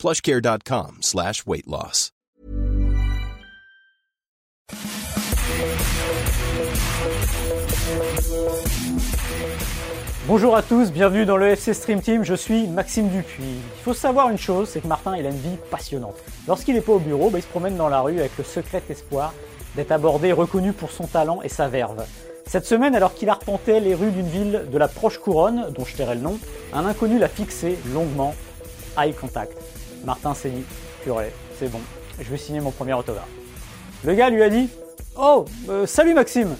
plushcare.com slash weight loss. Bonjour à tous, bienvenue dans le FC Stream Team, je suis Maxime Dupuis. Il faut savoir une chose, c'est que Martin il a une vie passionnante. Lorsqu'il n'est pas au bureau, bah, il se promène dans la rue avec le secret espoir d'être abordé reconnu pour son talent et sa verve. Cette semaine, alors qu'il arpentait les rues d'une ville de la proche couronne, dont je tairai le nom, un inconnu l'a fixé longuement. Eye contact. Martin s'est dit, purée, c'est bon, je vais signer mon premier autographe. Le gars lui a dit, oh, euh, salut Maxime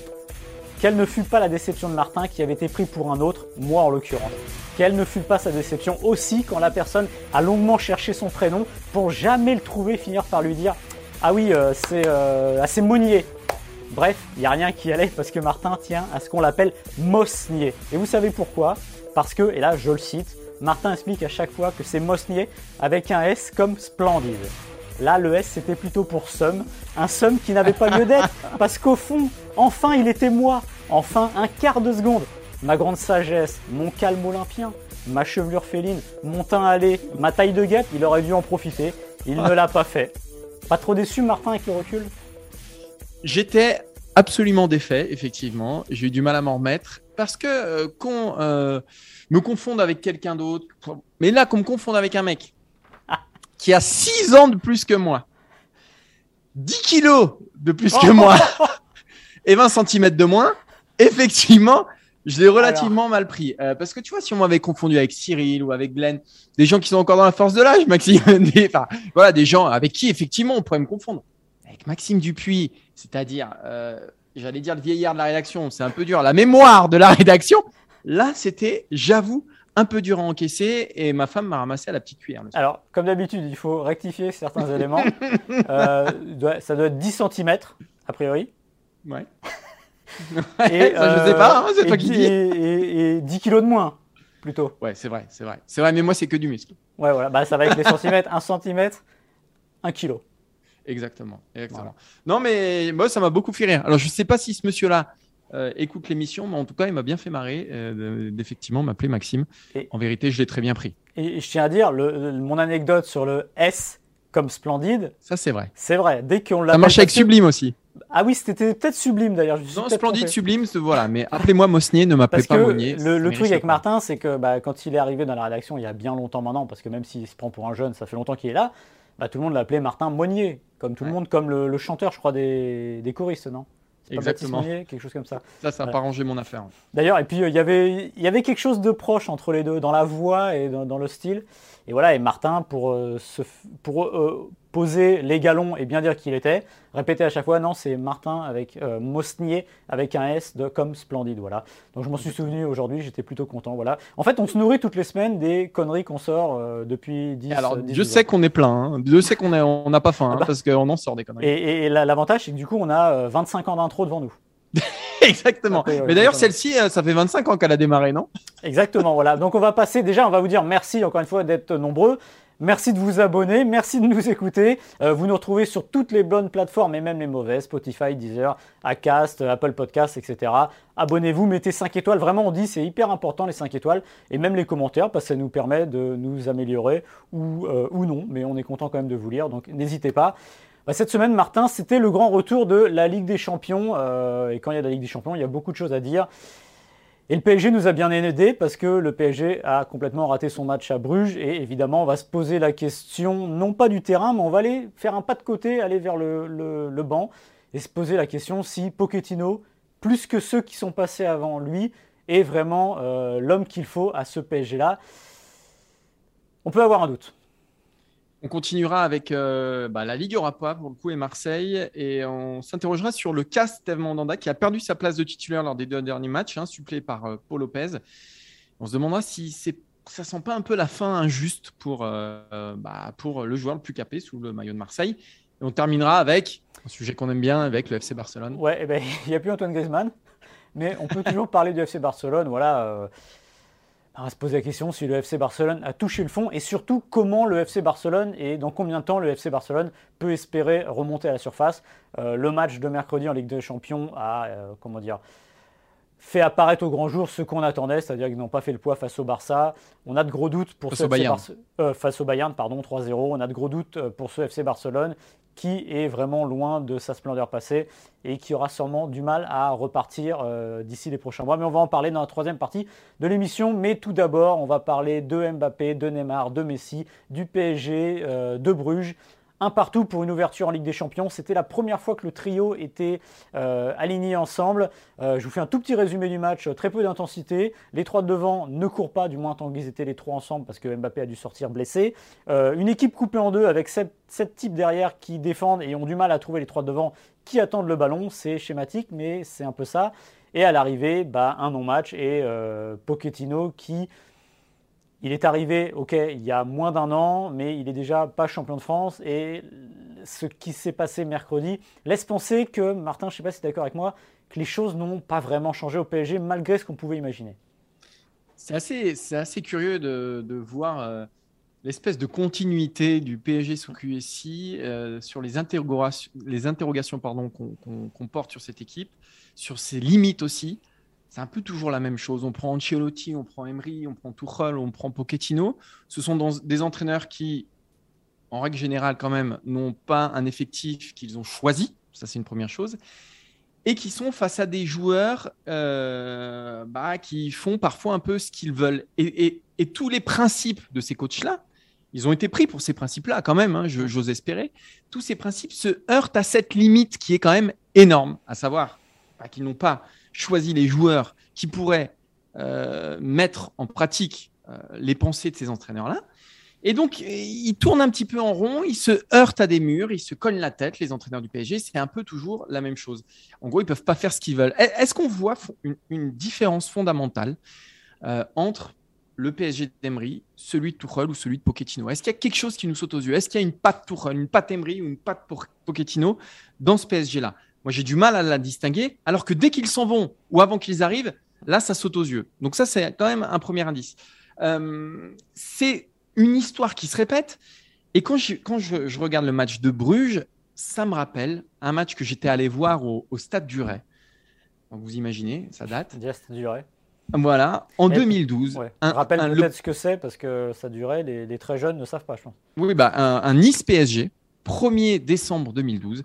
quelle ne fut pas la déception de Martin qui avait été pris pour un autre, moi en l'occurrence. Quelle ne fut pas sa déception aussi quand la personne a longuement cherché son prénom pour jamais le trouver, finir par lui dire Ah oui, euh, c'est euh, assez Monnier. Bref, il n'y a rien qui allait parce que Martin tient à ce qu'on l'appelle Mosnier. Et vous savez pourquoi? Parce que, et là je le cite, Martin explique à chaque fois que c'est Mosnier avec un S comme splendide. Là, le S, c'était plutôt pour somme. Un somme qui n'avait pas lieu d'être. Parce qu'au fond, enfin, il était moi. Enfin, un quart de seconde. Ma grande sagesse, mon calme olympien, ma chevelure féline, mon teint allé, ma taille de guêpe, il aurait dû en profiter. Il ne l'a pas fait. Pas trop déçu, Martin, avec le recul? J'étais absolument défait, effectivement. J'ai eu du mal à m'en remettre. Parce que euh, qu'on euh, me confonde avec quelqu'un d'autre. Mais là, qu'on me confonde avec un mec qui a 6 ans de plus que moi, 10 kilos de plus que moi et 20 cm de moins, effectivement, je l'ai relativement mal pris. Euh, parce que tu vois, si on m'avait confondu avec Cyril ou avec Glenn, des gens qui sont encore dans la force de l'âge, Maxime, des, enfin, voilà, des gens avec qui effectivement on pourrait me confondre. Avec Maxime Dupuis, c'est-à-dire, euh, j'allais dire le vieillard de la rédaction, c'est un peu dur, la mémoire de la rédaction. Là, c'était, j'avoue, un peu dur à encaisser et ma femme m'a ramassé à la petite cuillère. Alors, comme d'habitude, il faut rectifier certains éléments. Euh, ça doit être 10 cm, a priori. Ouais. et, ça, je sais pas, hein, c'est toi qui dis. Et, et, 10 kilos de moins, plutôt. Ouais, c'est vrai, c'est vrai. C'est vrai, mais moi, c'est que du muscle. Ouais, voilà, bah, ça va avec les centimètres. 1 cm, 1 kilo. Exactement. exactement. Non, mais moi, ça m'a beaucoup fait rire. Alors, je ne sais pas si ce monsieur-là euh, écoute l'émission, mais en tout cas, il m'a bien fait marrer euh, d'effectivement m'appeler Maxime. Et, en vérité, je l'ai très bien pris. Et, je tiens à dire, le, mon anecdote sur le S comme splendide. Ça, c'est vrai. C'est vrai. Dès qu'on l'a. Ça marche avec Sublime aussi. Ah oui, c'était peut-être Sublime d'ailleurs. Non, Splendide, Sublime, voilà. Mais appelez-moi Mosnier, ne m'appelez pas Monnier. Le, le truc avec Martin, c'est que bah, quand il est arrivé dans la rédaction il y a bien longtemps maintenant, parce que même s'il se prend pour un jeune, ça fait longtemps qu'il est là, bah, tout le monde l'appelait Martin Monnier. Comme tout le monde, comme le, chanteur, je crois, des, des choristes, non? Exactement. quelque chose comme ça. Ça, ça n'a pas rangé mon affaire. D'ailleurs, et puis euh, il y avait, il y avait quelque chose de proche entre les deux, dans la voix et dans, le style. Et voilà, et Martin, pour, euh, se, pour euh, poser les galons et bien dire qui il était, répétait à chaque fois, non, c'est Martin avec Mosnier avec un S de comme splendide, voilà. Donc je m'en suis souvenu aujourd'hui, j'étais plutôt content, voilà. En fait, on se nourrit toutes les semaines des conneries qu'on sort depuis 10 Alors, je sais qu'on est plein, hein. je sais qu'on n'a on pas faim, hein, ah bah. parce qu'on en sort des conneries. Et, et l'avantage, c'est que du coup, on a 25 ans d'intro devant nous. Exactement. Mais d'ailleurs, celle-ci, euh, ça fait 25 ans qu'elle a démarré, non? Exactement, voilà. Donc on va passer, déjà, on va vous dire merci encore une fois d'être nombreux. Merci de vous abonner, merci de nous écouter. Euh, vous nous retrouvez sur toutes les bonnes plateformes et même les mauvaises, Spotify, Deezer, Acast, Apple Podcasts, etc. Abonnez-vous, mettez 5 étoiles. Vraiment, on dit c'est hyper important les 5 étoiles et même les commentaires parce que ça nous permet de nous améliorer ou, euh, ou non. Mais on est content quand même de vous lire, donc n'hésitez pas. Bah, cette semaine, Martin, c'était le grand retour de la Ligue des Champions. Euh, et quand il y a la Ligue des Champions, il y a beaucoup de choses à dire. Et le PSG nous a bien aidé parce que le PSG a complètement raté son match à Bruges. Et évidemment, on va se poser la question, non pas du terrain, mais on va aller faire un pas de côté, aller vers le, banc et se poser la question si Pochettino, plus que ceux qui sont passés avant lui, est vraiment euh, l'homme qu'il faut à ce PSG-là. On peut avoir un doute. On continuera avec euh, bah, la Ligue Europa pour le coup et Marseille et on s'interrogera sur le cas Steve Mandanda qui a perdu sa place de titulaire lors des deux derniers matchs, hein, supplé par euh, Paul Lopez. On se demandera si ça sent pas un peu la fin injuste pour, euh, bah, pour le joueur le plus capé sous le maillot de Marseille. Et on terminera avec un sujet qu'on aime bien, avec le FC Barcelone. Ouais, eh ben, il n'y a plus Antoine Griezmann, mais on peut toujours parler du FC Barcelone. Voilà. On va se poser la question si le FC Barcelone a touché le fond et surtout comment le FC Barcelone et dans combien de temps le FC Barcelone peut espérer remonter à la surface. Euh, le match de mercredi en Ligue des Champions a, euh, comment dire, fait apparaître au grand jour ce qu'on attendait, c'est-à-dire qu'ils n'ont pas fait le poids face au Barça. On a de gros doutes pour face, ce au, Bayern. Euh, face au Bayern, pardon, 3-0. On a de gros doutes pour ce FC Barcelone qui est vraiment loin de sa splendeur passée et qui aura sûrement du mal à repartir euh, d'ici les prochains mois. Mais on va en parler dans la troisième partie de l'émission. Mais tout d'abord, on va parler de Mbappé, de Neymar, de Messi, du PSG, de Bruges un partout pour une ouverture en Ligue des Champions. C'était la première fois que le trio était euh, aligné ensemble. Euh, je vous fais un tout petit résumé du match, très peu d'intensité. Les trois de devant ne courent pas, du moins tant qu'ils étaient les trois ensemble, parce que Mbappé a dû sortir blessé. Euh, une équipe coupée en deux avec sept, types derrière qui défendent et ont du mal à trouver les trois de devant qui attendent le ballon. C'est schématique, mais c'est un peu ça. Et à l'arrivée, bah, un non-match et Pochettino qui il est arrivé, ok, il y a moins d'un an, mais il est déjà pas champion de France. Et ce qui s'est passé mercredi laisse penser que, Martin, je ne sais pas si tu es d'accord avec moi, que les choses n'ont pas vraiment changé au PSG malgré ce qu'on pouvait imaginer. C'est assez, assez curieux de, voir euh, l'espèce de continuité du PSG sous QSI euh, sur les interrogations, les interrogations pardon, qu'on, porte sur cette équipe, sur ses limites aussi c'est un peu toujours la même chose. On prend Ancelotti, on prend Emery, on prend Tuchel, on prend Pochettino. Ce sont des entraîneurs qui, en règle générale, quand même, n'ont pas un effectif qu'ils ont choisi. Ça, c'est une première chose. Et qui sont face à des joueurs euh, bah, qui font parfois un peu ce qu'ils veulent. Et, tous les principes de ces coachs-là, ils ont été pris pour ces principes-là quand même, hein, j'ose espérer. Tous ces principes se heurtent à cette limite qui est quand même énorme, à savoir bah, qu'ils n'ont pas choisi les joueurs qui pourraient euh, mettre en pratique euh, les pensées de ces entraîneurs-là. Et donc, ils tournent un petit peu en rond, ils se heurtent à des murs, ils se cognent la tête, les entraîneurs du PSG. C'est un peu toujours la même chose. En gros, ils ne peuvent pas faire ce qu'ils veulent. Est-ce qu'on voit une, différence fondamentale euh, entre le PSG d'Emery, celui de Tuchel ou celui de Pochettino? Est-ce qu'il y a quelque chose qui nous saute aux yeux? Est-ce qu'il y a une patte Tuchel, une patte Emery ou une patte Pochettino dans ce PSG-là moi, j'ai du mal à la distinguer, alors que dès qu'ils s'en vont ou avant qu'ils arrivent, là, ça saute aux yeux. Donc ça, c'est quand même un premier indice. Euh, c'est une histoire qui se répète. Et quand, je, quand je, regarde le match de Bruges, ça me rappelle un match que j'étais allé voir au, Stade du Ray. vous imaginez, ça date. Stade du Ray. Voilà, en 2012. Ouais. Un, rappelle peut-être ce que c'est parce que ça durait, les, les, très jeunes ne savent pas, je pense. Oui, bah, un, un Nice PSG, 1er décembre 2012.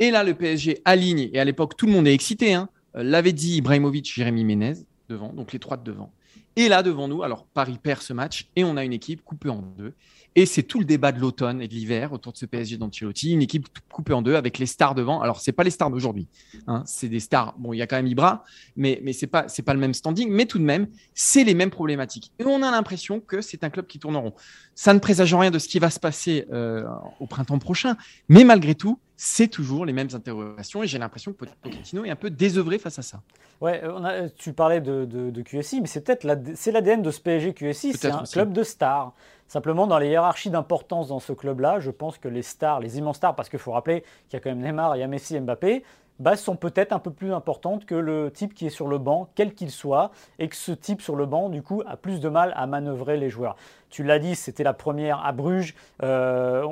Et là, le PSG aligne, et à l'époque, tout le monde est excité. Hein, euh, L'avait dit Ibrahimovic, Jérémy Ménez devant, donc les trois de devant. Et là, devant nous, alors Paris perd ce match et on a une équipe coupée en deux. Et c'est tout le débat de l'automne et de l'hiver autour de ce PSG d'Ancelotti, une équipe coupée en deux avec les stars devant. Alors, c'est pas les stars d'aujourd'hui, hein, c'est des stars. Bon, il y a quand même Ibra, mais, mais c'est pas, c'est pas le même standing, mais tout de même, c'est les mêmes problématiques. Et on a l'impression que c'est un club qui tourne rond. Ça ne présage rien de ce qui va se passer euh, au printemps prochain, mais malgré tout, c'est toujours les mêmes interrogations et j'ai l'impression que Pochettino est un peu désœuvré face à ça. Ouais, on a, tu parlais de, de, QSI, mais c'est peut-être l'ADN de ce PSG QSI, c'est un club de stars. Simplement, dans les hiérarchies d'importance dans ce club-là, je pense que les stars, les immenses stars, parce qu'il faut rappeler qu'il y a quand même Neymar, il y a Messi et Mbappé, bah, sont peut-être un peu plus importantes que le type qui est sur le banc, quel qu'il soit, et que ce type sur le banc, du coup, a plus de mal à manœuvrer les joueurs. Tu l'as dit, c'était la première à Bruges. Euh,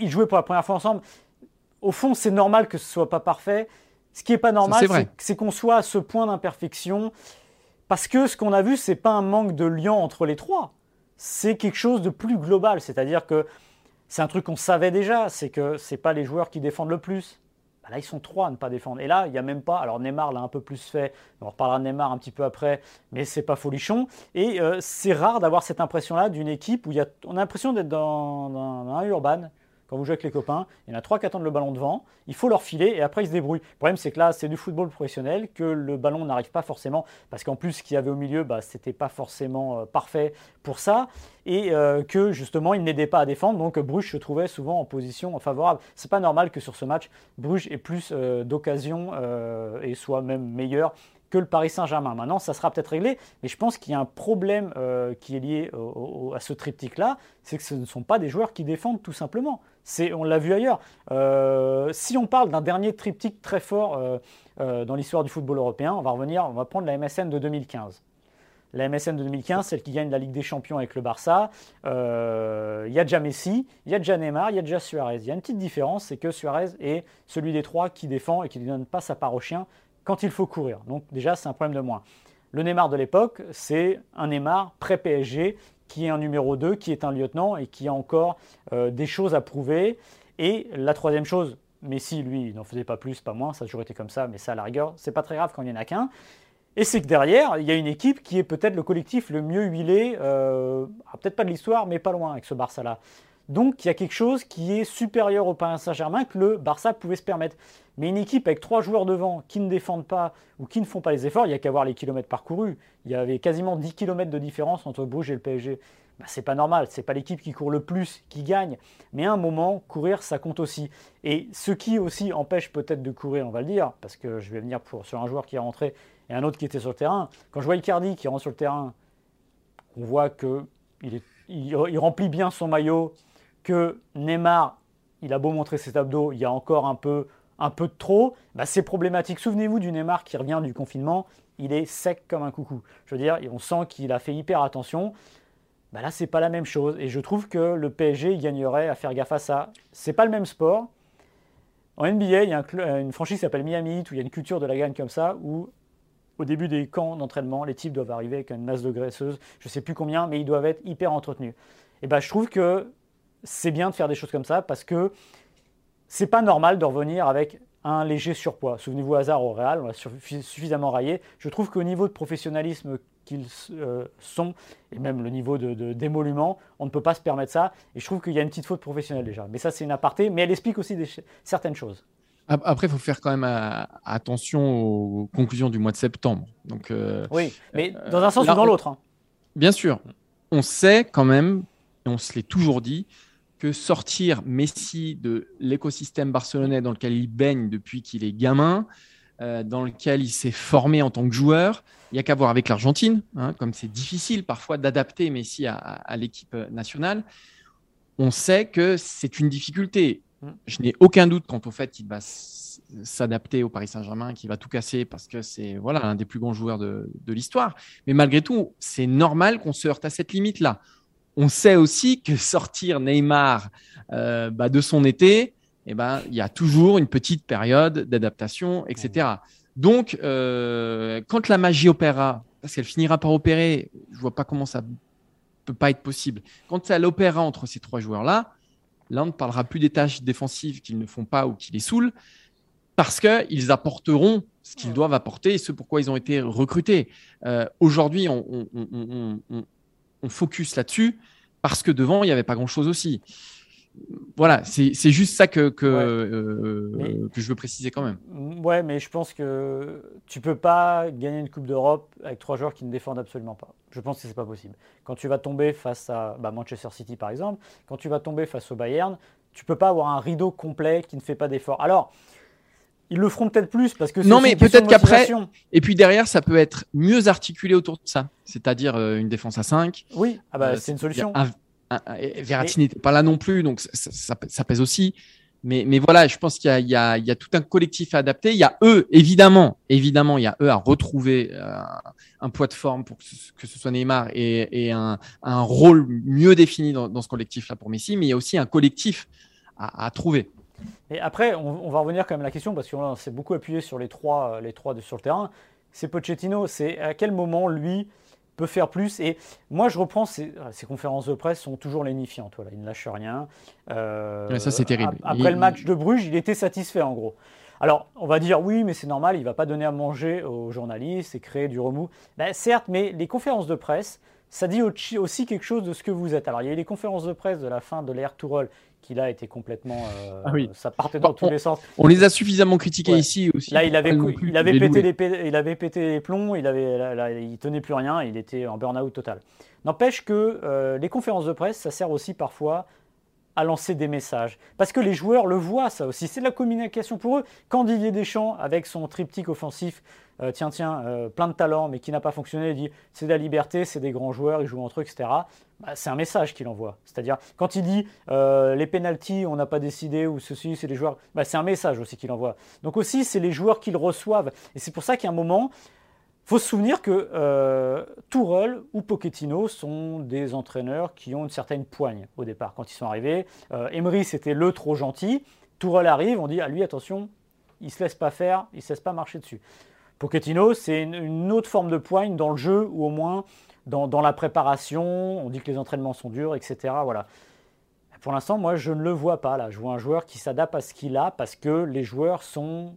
ils jouaient pour la première fois ensemble. Au fond, c'est normal que ce soit pas parfait. Ce qui n'est pas normal, c'est qu'on soit à ce point d'imperfection. Parce que ce qu'on a vu, c'est pas un manque de lien entre les trois c'est quelque chose de plus global. C'est-à-dire que c'est un truc qu'on savait déjà, c'est que ce pas les joueurs qui défendent le plus. Bah là, ils sont trois à ne pas défendre. Et là, il n'y a même pas. Alors Neymar l'a un peu plus fait. On reparlera de Neymar un petit peu après, mais c'est pas folichon. Et euh, c'est rare d'avoir cette impression-là d'une équipe où il y a, on a l'impression d'être dans, dans un urban quand vous jouez avec les copains, il y en a trois qui attendent le ballon devant, il faut leur filer et après ils se débrouillent. Le problème c'est que là c'est du football professionnel, que le ballon n'arrive pas forcément, parce qu'en plus ce qu'il y avait au milieu, bah, c'était pas forcément euh, parfait pour ça, et euh, que justement il n'aidait pas à défendre, donc Bruges se trouvait souvent en position favorable. C'est pas normal que sur ce match, Bruges ait plus euh, d'occasions et soit même meilleur le Paris Saint-Germain. Maintenant, ça sera peut-être réglé, mais je pense qu'il y a un problème qui est lié à ce triptyque-là, c'est que ce ne sont pas des joueurs qui défendent tout simplement. On l'a vu ailleurs. si on parle d'un dernier triptyque très fort dans l'histoire du football européen, on va revenir, on va prendre la MSN de 2015 la MSN de 2015, celle qui gagne la Ligue des Champions avec le Barça, euh, il y a déjà Messi, il y a déjà Neymar, il y a déjà Suarez. Il y a une petite différence, c'est que Suarez est celui des trois qui défend et qui ne donne pas sa part au chien quand il faut courir. Donc déjà, c'est un problème de moins. Le Neymar de l'époque, c'est un Neymar pré-PSG qui est un numéro 2, qui est un lieutenant et qui a encore euh, des choses à prouver. Et la troisième chose, Messi, lui, n'en faisait pas plus, pas moins, ça a toujours été comme ça, mais ça, à la rigueur, c'est pas très grave quand il n'y en a qu'un. Et c'est que derrière, il y a une équipe qui est peut-être le collectif le mieux huilé, euh, ah, peut-être pas de l'histoire, mais pas loin avec ce Barça-là. Donc il y a quelque chose qui est supérieur au Paris Saint-Germain que le Barça pouvait se permettre. Mais une équipe avec trois joueurs devant qui ne défendent pas ou qui ne font pas les efforts, il n'y a qu'à voir les kilomètres parcourus. Il y avait quasiment 10 km de différence entre Bruges et le PSG. Bah, c'est pas normal, c'est pas l'équipe qui court le plus qui gagne. Mais à un moment, courir, ça compte aussi. Et ce qui aussi empêche peut-être de courir, on va le dire, parce que je vais venir sur un joueur qui est rentré et un autre qui était sur le terrain. Quand je vois Icardi qui rentre sur le terrain, on voit qu'il il, remplit bien son maillot, que Neymar, il a beau montrer ses abdos, il y a encore un peu, un peu de trop, bah c'est problématique. Souvenez-vous du Neymar qui revient du confinement, il est sec comme un coucou. Je veux dire, on sent qu'il a fait hyper attention. Bah là, c'est pas la même chose. Et je trouve que le PSG gagnerait à faire gaffe à ça. C'est pas le même sport. En NBA, il y a une franchise qui s'appelle Miami où il y a une culture de la gagne comme ça, où au début des camps d'entraînement, les types doivent arriver avec une masse de graisseuse, je ne sais plus combien, mais ils doivent être hyper entretenus. Et ben, je trouve que c'est bien de faire des choses comme ça parce que c'est pas normal de revenir avec un léger surpoids. Souvenez-vous, hasard au Real, on l'a suffisamment raillé. Je trouve qu'au niveau de professionnalisme qu'ils euh, sont, et même le niveau de, d'émolument, on ne peut pas se permettre ça. Et je trouve qu'il y a une petite faute professionnelle déjà. Mais ça, c'est une aparté, mais elle explique aussi certaines choses. Après, il faut faire quand même euh, attention aux conclusions du mois de septembre. Donc, euh, oui, mais dans un sens ou dans l'autre. Hein. Bien sûr. On sait quand même, et on se l'est toujours dit, que sortir Messi de l'écosystème barcelonais dans lequel il baigne depuis qu'il est gamin, euh, dans lequel il s'est formé en tant que joueur, il n'y a qu'à voir avec l'Argentine, hein, comme c'est difficile parfois d'adapter Messi à l'équipe nationale. On sait que c'est une difficulté. Je n'ai aucun doute quant au fait qu'il va s'adapter au Paris Saint-Germain, qu'il va tout casser parce que c'est voilà un des plus grands joueurs de, l'histoire. Mais malgré tout, c'est normal qu'on se heurte à cette limite-là. On sait aussi que sortir Neymar euh, bah, de son été, eh ben, il y a toujours une petite période d'adaptation, etc. Donc, euh, quand la magie opérera, parce qu'elle finira par opérer, je vois pas comment ça peut pas être possible. Quand elle opérera entre ces trois joueurs-là, Là, on ne parlera plus des tâches défensives qu'ils ne font pas ou qui les saoulent, parce qu'ils apporteront ce qu'ils doivent apporter et ce pourquoi ils ont été recrutés. Euh, aujourd'hui, on, focus là-dessus parce que devant, il n'y avait pas grand-chose aussi voilà, c'est juste ça que, que, euh, que, je veux préciser quand même. Ouais, mais je pense que tu peux pas gagner une Coupe d'Europe avec trois joueurs qui ne défendent absolument pas. Je pense que c'est pas possible. Quand tu vas tomber face à bah, Manchester City par exemple, quand tu vas tomber face au Bayern, tu peux pas avoir un rideau complet qui ne fait pas d'effort. Alors, ils le feront peut-être plus parce que non, mais peut-être qu'après. Et puis derrière, ça peut être mieux articulé autour de ça, c'est-à-dire euh, une défense à 5. Oui, ah bah, euh, c'est une solution. Verratti n'était pas là non plus, donc ça, pèse aussi. Mais, mais, voilà, je pense qu'il y, y, y, a tout un collectif à adapter. Il y a eux, évidemment, évidemment, il y a eux à retrouver euh, un poids de forme pour que ce, que ce soit Neymar et, et un, un, rôle mieux défini dans, dans ce collectif-là pour Messi. Mais il y a aussi un collectif à, à trouver. Et après, on, on, va revenir quand même à la question parce qu'on s'est beaucoup appuyé sur les trois, les trois de, sur le terrain. C'est Pochettino. C'est à quel moment lui peut faire plus? Et moi, je reprends ces, conférences de presse sont toujours lénifiantes. Voilà, il ne lâche rien. Euh, ça, c'est terrible. Après le match de Bruges, il était satisfait en gros. Alors, on va dire oui, mais c'est normal, il ne va pas donner à manger aux journalistes et créer du remous. Ben, certes, mais les conférences de presse, ça dit aussi quelque chose de ce que vous êtes. Alors, il y a eu les conférences de presse de la fin de l'ère Tourelle qui là était complètement. Euh, ah oui. Ça partait dans tous les sens. On les a suffisamment critiqués ici aussi. Là, il avait, il avait, pété les, il avait pété les plombs, il, avait, il tenait plus rien, il était en burn-out total. N'empêche que euh, les conférences de presse, ça sert aussi parfois à lancer des messages. Parce que les joueurs le voient, ça aussi. C'est de la communication pour eux. Quand Didier Deschamps, avec son triptyque offensif, euh, tiens, tiens, euh, plein de talent, mais qui n'a pas fonctionné, il dit c'est de la liberté, c'est des grands joueurs, ils jouent entre eux, etc. Bah, c'est un message qu'il envoie. C'est-à-dire, quand il dit euh, les pénalties, on n'a pas décidé, ou ceci, c'est les joueurs, bah, c'est un message aussi qu'il envoie. Donc aussi, c'est les joueurs qui le reçoivent. Et c'est pour ça qu'à un moment, faut se souvenir que euh, ou Pochettino sont des entraîneurs qui ont une certaine poigne au départ quand ils sont arrivés. Euh, Emery, c'était le trop gentil. Tourelle arrive, on dit à lui, attention, il se laisse pas faire, il se laisse pas marcher dessus. Pochettino, c'est une, autre forme de poigne dans le jeu ou au moins dans, dans, la préparation. On dit que les entraînements sont durs, etc. Voilà. Pour l'instant, moi, je ne le vois pas là. Je vois un joueur qui s'adapte à ce qu'il a parce que les joueurs sont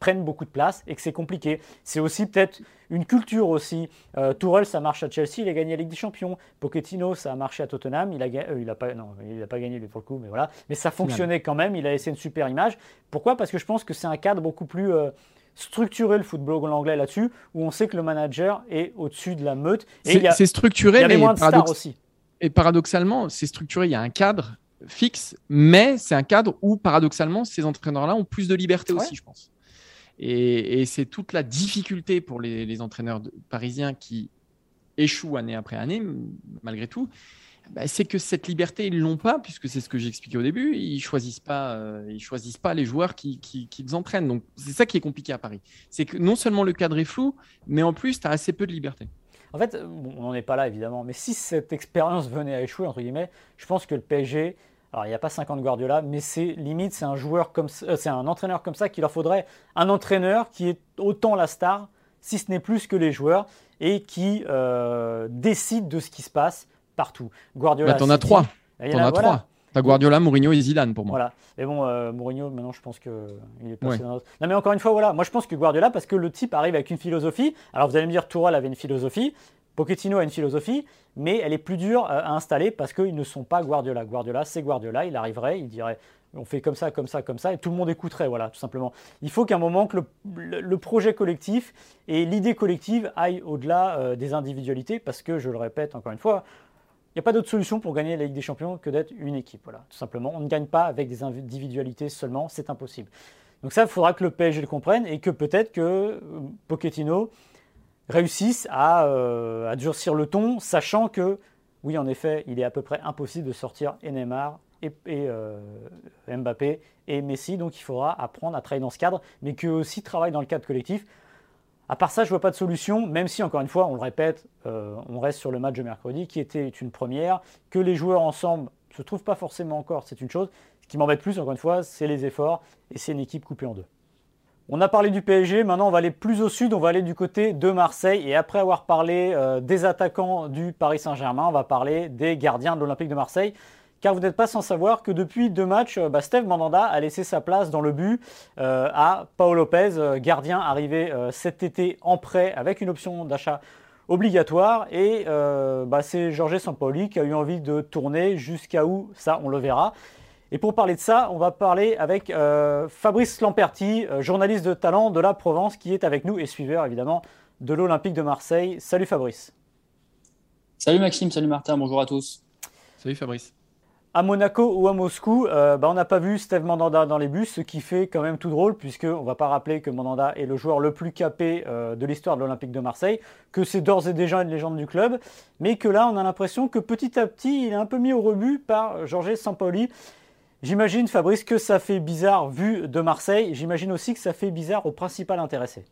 prennent beaucoup de place et que c'est compliqué. C'est aussi peut-être une culture aussi. Euh, Tourelle, ça marche à Chelsea, il a gagné la Ligue des Champions. Pochettino, ça a marché à Tottenham, il a, euh, il a pas, non, il a pas gagné lui pour le coup, mais voilà. Mais ça fonctionnait quand même. Il a laissé une super image. Pourquoi? Parce que je pense que c'est un cadre beaucoup plus euh, structuré le football anglais là-dessus, où on sait que le manager est au-dessus de la meute. C'est structuré, il y mais moins de stars aussi. Et paradoxalement, c'est structuré. Il y a un cadre fixe, mais c'est un cadre où paradoxalement ces entraîneurs-là ont plus de liberté aussi, je pense. Et, c'est toute la difficulté pour les, entraîneurs parisiens qui échouent année après année, malgré tout. Bah, c'est que cette liberté, ils l'ont pas, puisque c'est ce que j'expliquais au début. Ils choisissent pas, euh, choisissent pas les joueurs qui, qui, qu'ils entraînent. Donc c'est ça qui est compliqué à Paris. C'est que non seulement le cadre est flou, mais en plus, tu as assez peu de liberté. En fait, on n'en est pas là évidemment, mais si cette expérience venait à échouer, entre guillemets, je pense que le PSG alors, il n'y a pas 50 Guardiola, mais c'est limite, c'est un joueur comme euh, c'est un entraîneur comme ça qu'il leur faudrait un entraîneur qui est autant la star, si ce n'est plus que les joueurs, et qui euh, décide de ce qui se passe partout. Guardiola. Bah, t'en as trois. T'en as trois. T'as Guardiola, Mourinho et Zidane pour moi. Voilà. Mais bon, euh, Mourinho, maintenant, je pense qu'il est passé dans Non, mais encore une fois, voilà. Moi, je pense que Guardiola, parce que le type arrive avec une philosophie. Alors, vous allez me dire, Tourelle avait une philosophie. Pochettino a une philosophie, mais elle est plus dure à installer parce qu'ils ne sont pas Guardiola. Guardiola, c'est Guardiola, il arriverait, il dirait on fait comme ça, comme ça, comme ça, et tout le monde écouterait, voilà, tout simplement. Il faut qu'à un moment que le, projet collectif et l'idée collective aillent au-delà euh, des individualités, parce que, je le répète encore une fois, il n'y a pas d'autre solution pour gagner la Ligue des Champions que d'être une équipe, voilà, tout simplement. On ne gagne pas avec des individualités seulement, c'est impossible. Donc ça, il faudra que le PSG le comprenne et que peut-être que euh, Pochettino réussissent euh, à, durcir le ton, sachant que, oui, en effet, il est à peu près impossible de sortir Neymar et, euh, Mbappé et Messi, donc il faudra apprendre à travailler dans ce cadre, mais qu'eux aussi travaillent dans le cadre collectif. À part ça, je ne vois pas de solution, même si, encore une fois, on le répète, euh, on reste sur le match de mercredi, qui était une première, que les joueurs ensemble ne se trouvent pas forcément encore, c'est une chose. Ce qui m'embête plus, encore une fois, c'est les efforts, et c'est une équipe coupée en deux. On a parlé du PSG, maintenant on va aller plus au sud, on va aller du côté de Marseille. Et après avoir parlé euh, des attaquants du Paris Saint-Germain, on va parler des gardiens de l'Olympique de Marseille. Car vous n'êtes pas sans savoir que depuis deux matchs, euh, bah, Steve Mandanda a laissé sa place dans le but euh, à Paolo Lopez, gardien arrivé cet été en prêt avec une option d'achat obligatoire. Et bah, c'est Jorge Sampaoli qui a eu envie de tourner jusqu'à où ça, on le verra. Et pour parler de ça, on va parler avec euh, Fabrice Lamperti, euh, journaliste de talent de la Provence, qui est avec nous et suiveur évidemment de l'Olympique de Marseille. Salut Fabrice. Salut Maxime, salut Martin, bonjour à tous. Salut Fabrice. À Monaco ou à Moscou, euh, bah, on n'a pas vu Steve Mandanda dans les bus, ce qui fait quand même tout drôle, puisqu'on ne va pas rappeler que Mandanda est le joueur le plus capé de l'histoire de l'Olympique de Marseille, que c'est d'ores et déjà une légende du club, mais que là, on a l'impression que petit à petit, il est un peu mis au rebut par Jorge Sampaoli, J'imagine, Fabrice, que ça fait bizarre vu de Marseille. J'imagine aussi que ça fait bizarre au principal intéressé.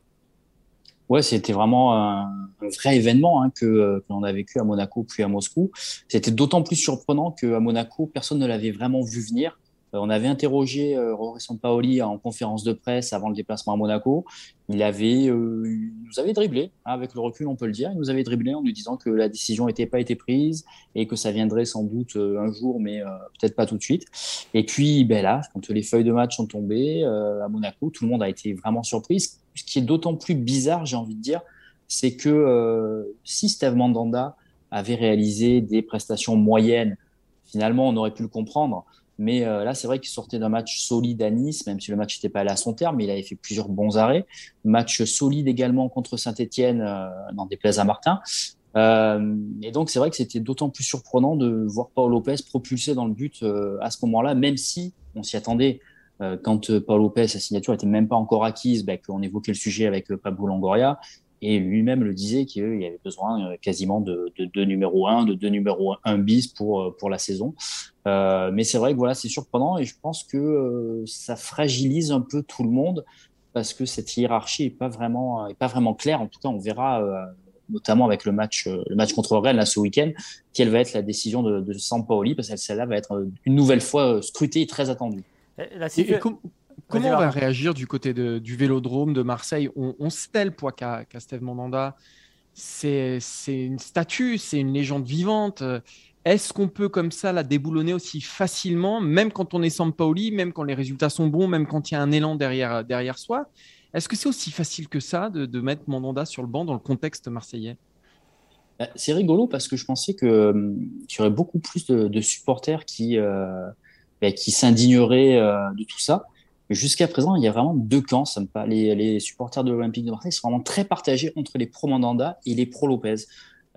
Ouais, c'était vraiment un, vrai événement hein, que, l'on a vécu à Monaco puis à Moscou. C'était d'autant plus surprenant qu'à Monaco, personne ne l'avait vraiment vu venir. Euh, on avait interrogé euh, Paoli en conférence de presse avant le déplacement à Monaco. Il avait, euh, nous avait dribblé, hein, avec le recul, on peut le dire. Il nous avait dribblé en nous disant que la décision n'était pas été prise et que ça viendrait sans doute un jour, mais peut-être pas tout de suite. Et puis, ben là, quand les feuilles de match sont tombées à Monaco, tout le monde a été vraiment surpris. Ce qui est d'autant plus bizarre, j'ai envie de dire, c'est que si Steve Mandanda avait réalisé des prestations moyennes, finalement, on aurait pu le comprendre. Mais euh, là, c'est vrai qu'il sortait d'un match solide à Nice, même si le match n'était pas allé à son terme, mais il avait fait plusieurs bons arrêts. Match solide également contre Saint-Etienne, euh, des places à Martin. et donc, c'est vrai que c'était d'autant plus surprenant de voir Paul Lopez propulsé dans le but à ce moment-là, même si on s'y attendait. quand Paul Lopez, sa signature n'était même pas encore acquise, ben, qu'on évoquait le sujet avec Pablo Longoria, et lui-même le disait qu'il y avait besoin quasiment de, de deux numéros 1, de deux numéros 1 bis pour, pour la saison. Euh, mais c'est vrai que voilà, c'est surprenant et je pense que euh, ça fragilise un peu tout le monde parce que cette hiérarchie est pas vraiment, est pas vraiment claire. En tout cas, on verra euh, notamment avec le match, le match contre Rennes là ce week-end, quelle va être la décision de, de Sampaoli parce que celle-là va être une nouvelle fois scrutée et très attendue. Comment on va réagir du côté de, du Vélodrome de Marseille? On, on sait le poids qu'a Steve Mandanda. C'est une statue, c'est une légende vivante. Est-ce qu'on peut comme ça la déboulonner aussi facilement, même quand on est sans Pauli, même quand les résultats sont bons, même quand il y a un élan derrière, derrière soi? Est-ce que c'est aussi facile que ça de, mettre Mandanda sur le banc dans le contexte marseillais? Bah, C'est rigolo parce que je pensais qu'il hum, y aurait beaucoup plus de, supporters qui, euh, bah, qui s'indigneraient euh, de tout ça. Jusqu'à présent, il y a vraiment deux camps. Ça les, les supporters de l'Olympique de Marseille sont vraiment très partagés entre les pro-Mandanda et les pro-Lopez.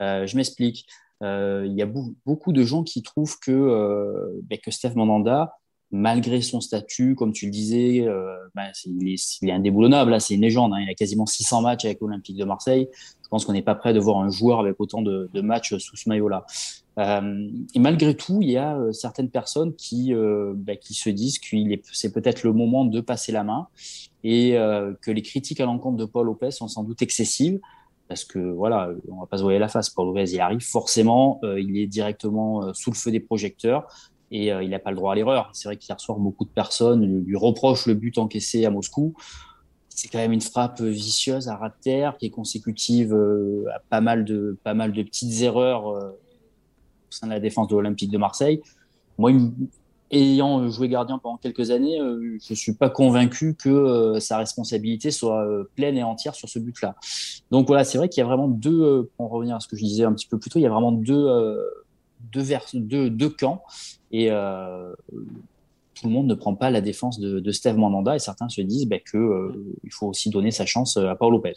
Euh, je m'explique. Euh, il y a beaucoup de gens qui trouvent que, ben, que Steph Mandanda, malgré son statut, comme tu le disais, euh, ben, il, est, indéboulonnable. C'est une légende. Hein. Il a quasiment 600 matchs avec l'Olympique de Marseille. Je pense qu'on n'est pas prêt de voir un joueur avec autant de, matchs sous ce maillot-là. et malgré tout, il y a certaines personnes qui, ben, qui se disent que c'est peut-être le moment de passer la main et que les critiques à l'encontre de Paul Lopez sont sans doute excessives parce que voilà, on va pas se voir la face. Paul Lopez, il arrive forcément, euh, il est directement euh, sous le feu des projecteurs et euh, il n'a pas le droit à l'erreur. C'est vrai qu'il reçoit beaucoup de personnes, lui, lui reprochent le but encaissé à Moscou. C'est quand même une frappe vicieuse à terre qui est consécutive à pas mal de pas mal de petites erreurs au sein de la défense de l'Olympique de Marseille. Moi, ayant joué gardien pendant quelques années, euh, je suis pas convaincu que euh, sa responsabilité soit euh, pleine et entière sur ce but-là. Donc voilà, c'est vrai qu'il y a vraiment deux, pour en revenir à ce que je disais un petit peu plus tôt, il y a vraiment deux, deux, deux, camps et tout le monde ne prend pas la défense de, de Steve Mandanda et certains se disent bah, que il faut aussi donner sa chance à Paul Lopez.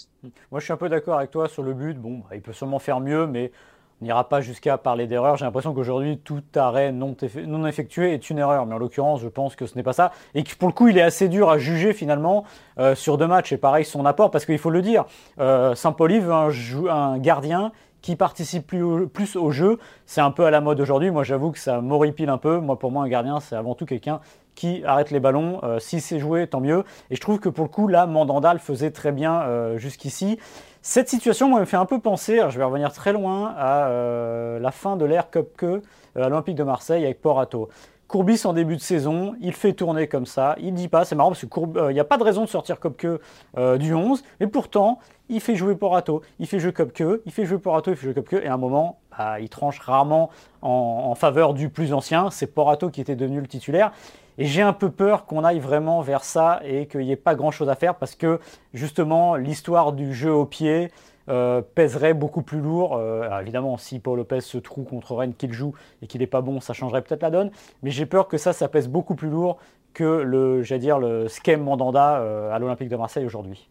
Moi, je suis un peu d'accord avec toi sur le but. Bon, bah, il peut sûrement faire mieux, mais on n'ira pas jusqu'à parler d'erreur. J'ai l'impression qu'aujourd'hui, tout arrêt non, effectué est une erreur. Mais en l'occurrence, je pense que ce n'est pas ça. Et que pour le coup, il est assez dur à juger finalement euh, sur deux matchs. Et pareil, son apport, parce qu'il faut le dire, euh, Saint-Pauli veut un, un, gardien qui participe plus au jeu. C'est un peu à la mode aujourd'hui. Moi, j'avoue que ça m'horripile un peu. Moi, pour moi, un gardien, c'est avant tout quelqu'un qui arrête les ballons. Euh, si c'est joué, tant mieux. Et je trouve que pour le coup, là, Mandanda faisait très bien euh, jusqu'ici. Cette situation, moi, me fait un peu penser, je vais revenir très loin, à euh, la fin de l'ère Cup que à l'Olympique de Marseille avec Porato. Courbis en début de saison, il fait tourner comme ça, il dit pas, c'est marrant parce qu'il n'y a pas de raison de sortir Kopke du 11, et pourtant, il fait jouer Porato, il fait jouer Kopke, il fait jouer Porato, il fait jouer Kopke, et à un moment, bah, il tranche rarement en, faveur du plus ancien, c'est Porato qui était devenu le titulaire, et j'ai un peu peur qu'on aille vraiment vers ça et qu'il n'y ait pas grand-chose à faire parce que justement l'histoire du jeu au pied euh, pèserait beaucoup plus lourd. Euh, évidemment, si Paul Lopez se trouve contre Rennes qu'il joue et qu'il n'est pas bon, ça changerait peut-être la donne. Mais j'ai peur que ça, ça pèse beaucoup plus lourd que le, dire, le schème Mandanda euh, à l'Olympique de Marseille aujourd'hui.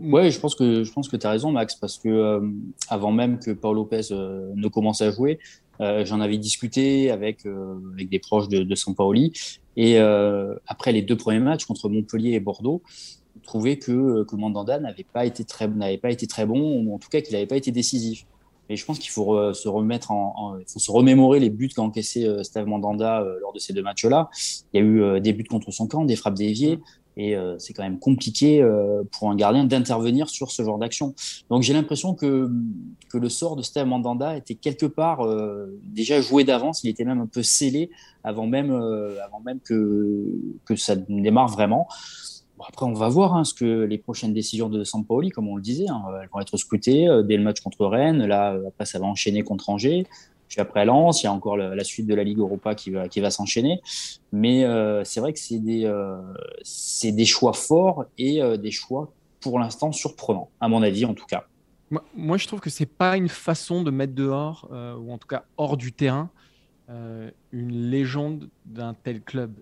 Oui, je pense que que tu as raison, Max, parce que avant même que Paul Lopez ne commence à jouer, j'en avais discuté avec, avec des proches de, de Sampaoli et euh, après les deux premiers matchs contre Montpellier et Bordeaux, on trouvait que, Mandanda n'avait pas été très pas été très bon, ou en tout cas qu'il n'avait pas été décisif. Et je pense qu'il faut se remémorer les buts qu'a encaissé euh, Steve Mandanda euh, lors de ces deux matchs-là. Il y a eu des buts contre son camp, des frappes déviées. Et euh, c'est quand même compliqué euh, pour un gardien d'intervenir sur ce genre d'action. Donc j'ai l'impression que, que le sort de Steve Mandanda était quelque part euh, déjà joué d'avance. Il était même un peu scellé avant même, avant même que, que ça démarre vraiment. Après, on va voir hein, ce que les prochaines décisions de Sampaoli, comme on le disait, hein, elles vont être scrutées dès le match contre Rennes. Là, après, ça va enchaîner contre Angers. Puis après Lens, il y a encore la, suite de la Ligue Europa qui va, s'enchaîner. Mais euh, c'est vrai que c'est des, euh, choix forts et euh, des choix pour l'instant surprenants, à mon avis en tout cas. Moi, je trouve que c'est pas une façon de mettre dehors, ou en tout cas hors du terrain, une légende d'un tel club.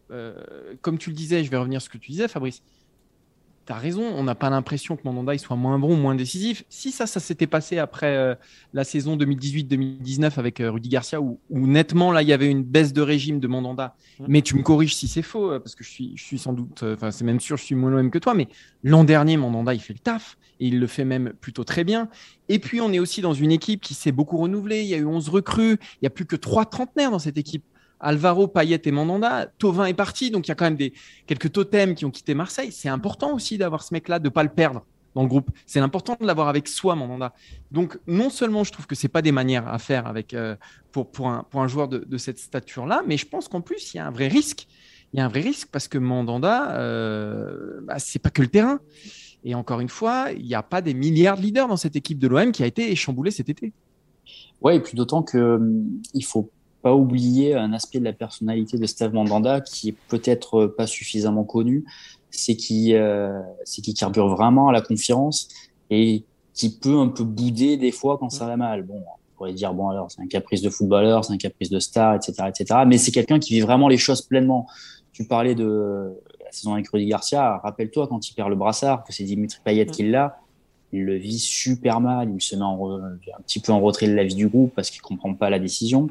comme tu le disais, je vais revenir sur ce que tu disais, Fabrice. Tu as raison, on n'a pas l'impression que Mandanda il soit moins bon, moins décisif. Si ça, ça s'était passé après euh, la saison 2018-2019 avec euh, Rudy Garcia, où, nettement, là, il y avait une baisse de régime de Mandanda. Mmh. Mais tu me corriges si c'est faux, euh, parce que je suis, je suis sans doute, enfin, c'est même sûr, je suis moins même que toi, mais l'an dernier, Mandanda, il fait le taf, et il le fait même plutôt très bien. Et puis, on est aussi dans une équipe qui s'est beaucoup renouvelée. Il y a eu 11 recrues, il n'y a plus que trois trentenaires dans cette équipe. Alvaro, Payet et Mandanda. Tovin est parti, donc il y a quand même des, quelques totems qui ont quitté Marseille. C'est important aussi d'avoir ce mec-là, de ne pas le perdre dans le groupe. C'est important de l'avoir avec soi, Mandanda. Donc, non seulement je trouve que c'est pas des manières à faire avec, euh, pour, pour, un, pour un joueur de, cette stature-là, mais je pense qu'en plus, il y a un vrai risque. Il y a un vrai risque parce que Mandanda, euh, bah, c'est pas que le terrain. Et encore une fois, il n'y a pas des milliards de leaders dans cette équipe de l'OM qui a été chamboulée cet été. Ouais, et puis d'autant que hum, il faut pas oublier un aspect de la personnalité de Steve Mandanda qui est peut-être pas suffisamment connu, c'est qu'il euh, qui carbure vraiment à la confiance et qui peut un peu bouder des fois quand ça va mal. Bon, on pourrait dire bon alors c'est un caprice de footballeur, c'est un caprice de star, etc., etc. Mais c'est quelqu'un qui vit vraiment les choses pleinement. Tu parlais de la saison avec Rudy Garcia. Rappelle-toi quand il perd le brassard, que c'est Dimitri Payet qui l'a il le vit super mal, il se met un petit peu en retrait de la vie du groupe parce qu'il comprend pas la décision.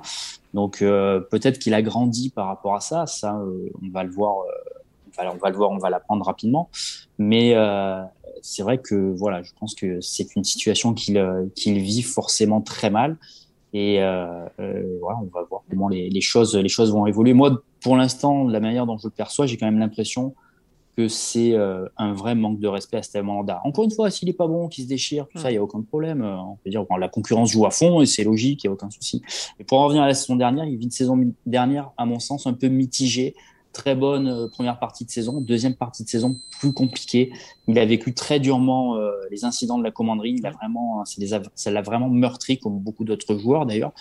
Donc euh, peut-être qu'il a grandi par rapport à ça, ça euh, on va le voir, euh, on va le voir, on va l'apprendre rapidement. Mais c'est vrai que voilà, je pense que c'est une situation qu'il vit forcément très mal. Et voilà, on va voir comment les, les, choses les choses vont évoluer. Moi, pour l'instant, la manière dont je le perçois, j'ai quand même l'impression que c'est euh, un vrai manque de respect à Steve Mandanda. Encore une fois, s'il n'est pas bon, qu'il se déchire, tout ça, il n'y a aucun problème. Euh, on peut dire bon, la concurrence joue à fond et c'est logique, il n'y a aucun souci. Et pour en revenir à la saison dernière, il vit une saison dernière, à mon sens, un peu mitigée. Très bonne euh, première partie de saison, deuxième partie de saison plus compliquée. Il a vécu très durement les incidents de la commanderie. Il a vraiment, ça l'a vraiment meurtri comme beaucoup d'autres joueurs d'ailleurs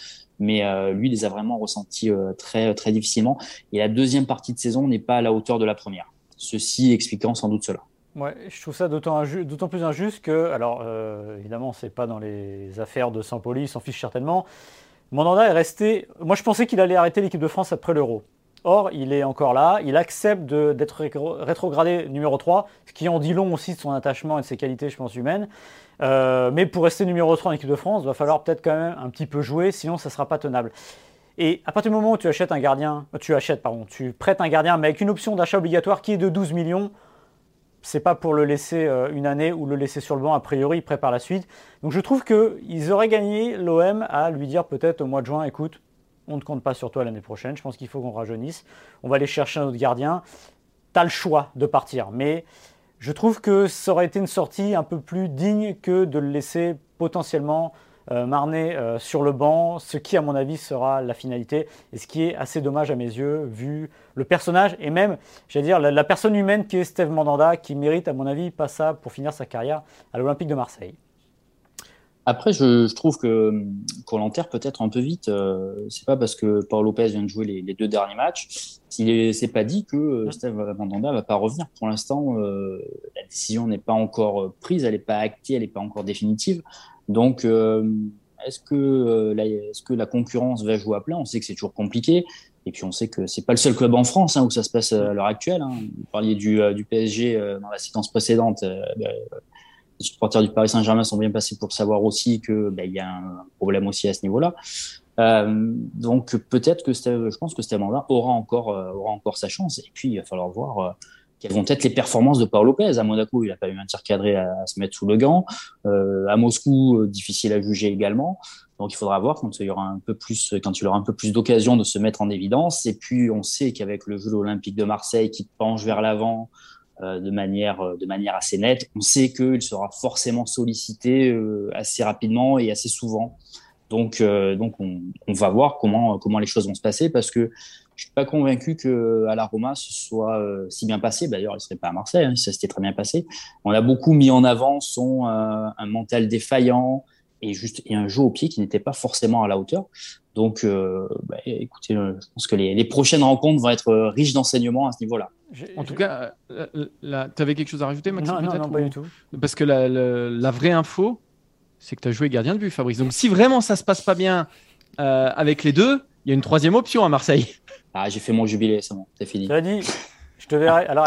mais lui, il les a vraiment ressentis très, très difficilement. Et la deuxième partie de saison n'est pas à la hauteur de la première. Ceci expliquant sans doute cela. Ouais, je trouve ça d'autant plus injuste que, alors euh, évidemment, c'est pas dans les affaires de Saint-Pauli, il s'en fiche certainement. Mandanda est resté. Moi, je pensais qu'il allait arrêter l'équipe de France après l'Euro. Or, il est encore là, il accepte d'être rétrogradé numéro 3, ce qui en dit long aussi de son attachement et de ses qualités, je pense, humaines. Euh, mais pour rester numéro 3 en équipe de France, il va falloir peut-être quand même un petit peu jouer, sinon ça ne sera pas tenable. Et à partir du moment où tu achètes un gardien, euh, tu achètes, pardon, tu prêtes un gardien, mais avec une option d'achat obligatoire qui est de 12 millions, c'est pas pour le laisser euh, une année ou le laisser sur le banc a priori, il prépare la suite. Donc je trouve qu'ils auraient gagné l'OM à lui dire peut-être au mois de juin, écoute, on ne compte pas sur toi l'année prochaine, je pense qu'il faut qu'on rajeunisse, on va aller chercher un autre gardien. Tu le choix de partir, mais je trouve que ça aurait été une sortie un peu plus digne que de le laisser potentiellement Marnet euh, sur le banc, ce qui à mon avis sera la finalité, et ce qui est assez dommage à mes yeux, vu le personnage, et même, j'allais dire, la, personne humaine qui est Steve Mandanda, qui mérite à mon avis pas ça pour finir sa carrière à l'Olympique de Marseille. Après, je, trouve que qu'on l'enterre peut-être un peu vite. Euh, c'est pas parce que Paul Lopez vient de jouer les, deux derniers matchs, c'est pas dit que Steve Mandanda va pas revenir. Pour l'instant, la décision n'est pas encore prise, elle n'est pas actée, elle n'est pas encore définitive. Donc, euh, est-ce que, euh, la, est-ce que la concurrence va jouer à plein? On sait que c'est toujours compliqué. Et puis on sait que c'est pas le seul club en France hein, où ça se passe à l'heure actuelle. Hein. Vous parliez du, euh, du PSG dans la séquence précédente. Ben, les supporters du Paris Saint-Germain sont bien passés pour savoir aussi que ben, il y a un problème aussi à ce niveau-là. donc peut-être que je pense que Steve là aura encore aura encore sa chance. Et puis il va falloir voir quelles vont être les performances de Paul Lopez. À Monaco, il n'a pas eu un tir cadré à, se mettre sous le gant. Euh, à Moscou, euh, difficile à juger également. Donc il faudra voir quand il y aura un peu plus, quand il aura un peu plus d'occasion de se mettre en évidence. Et puis on sait qu'avec le jeu olympique de Marseille qui penche vers l'avant euh, de manière euh, de manière assez nette, on sait qu'il sera forcément sollicité euh, assez rapidement et assez souvent. Donc donc on, on, va voir comment comment les choses vont se passer parce que je suis pas convaincu que à la Roma ce soit euh, si bien passé. D'ailleurs, il serait pas à Marseille, hein, ça s'était très bien passé. On a beaucoup mis en avant son euh, un mental défaillant et juste et un jeu au pied qui n'était pas forcément à la hauteur. Donc, euh, bah, écoutez, je pense que les, les, prochaines rencontres vont être riches d'enseignements à ce niveau-là. En tout cas, tu avais quelque chose à rajouter, Maxime Non, non, pas du tout. Parce que la, la vraie info, c'est que tu as joué gardien de but, Fabrice. Donc, si vraiment ça se passe pas bien avec les deux, il y a une troisième option à Marseille. Ah, j'ai fait mon jubilé, c'est bon, c'est fini. Tu as dit, je te verrai. Alors,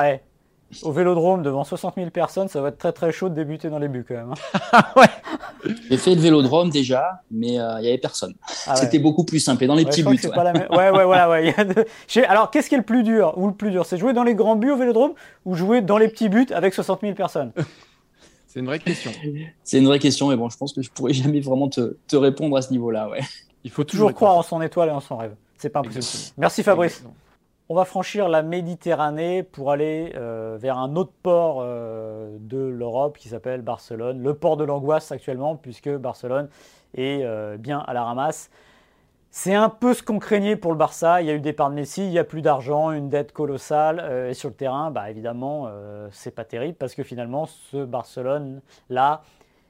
au Vélodrome devant 60 000 personnes, ça va être très très chaud de débuter dans les buts quand même. Hein. ouais. J'ai fait le Vélodrome déjà, mais euh, il n'y avait personne. Ah C'était beaucoup plus simple. Et dans les petits buts. Ouais. Ouais, ouais, ouais. Alors, qu'est-ce qui est le plus dur Ou le plus dur? C'est jouer dans les grands buts au Vélodrome ou jouer dans les petits buts avec 60 000 personnes? C'est une vraie question. C'est une vraie question, mais bon, je pense que je pourrais jamais vraiment te, te répondre à ce niveau-là, ouais. Il faut toujours croire en son étoile et en son rêve. C'est pas impossible. Merci Fabrice. On va franchir la Méditerranée pour aller euh, vers un autre port euh, de l'Europe qui s'appelle Barcelone, le port de l'angoisse actuellement, puisque Barcelone est euh, bien à la ramasse. C'est un peu ce qu'on craignait pour le Barça. Il y a eu le départ de Messi, il n'y a plus d'argent, une dette colossale. et sur le terrain, bah, évidemment, c'est pas terrible parce que finalement, ce Barcelone-là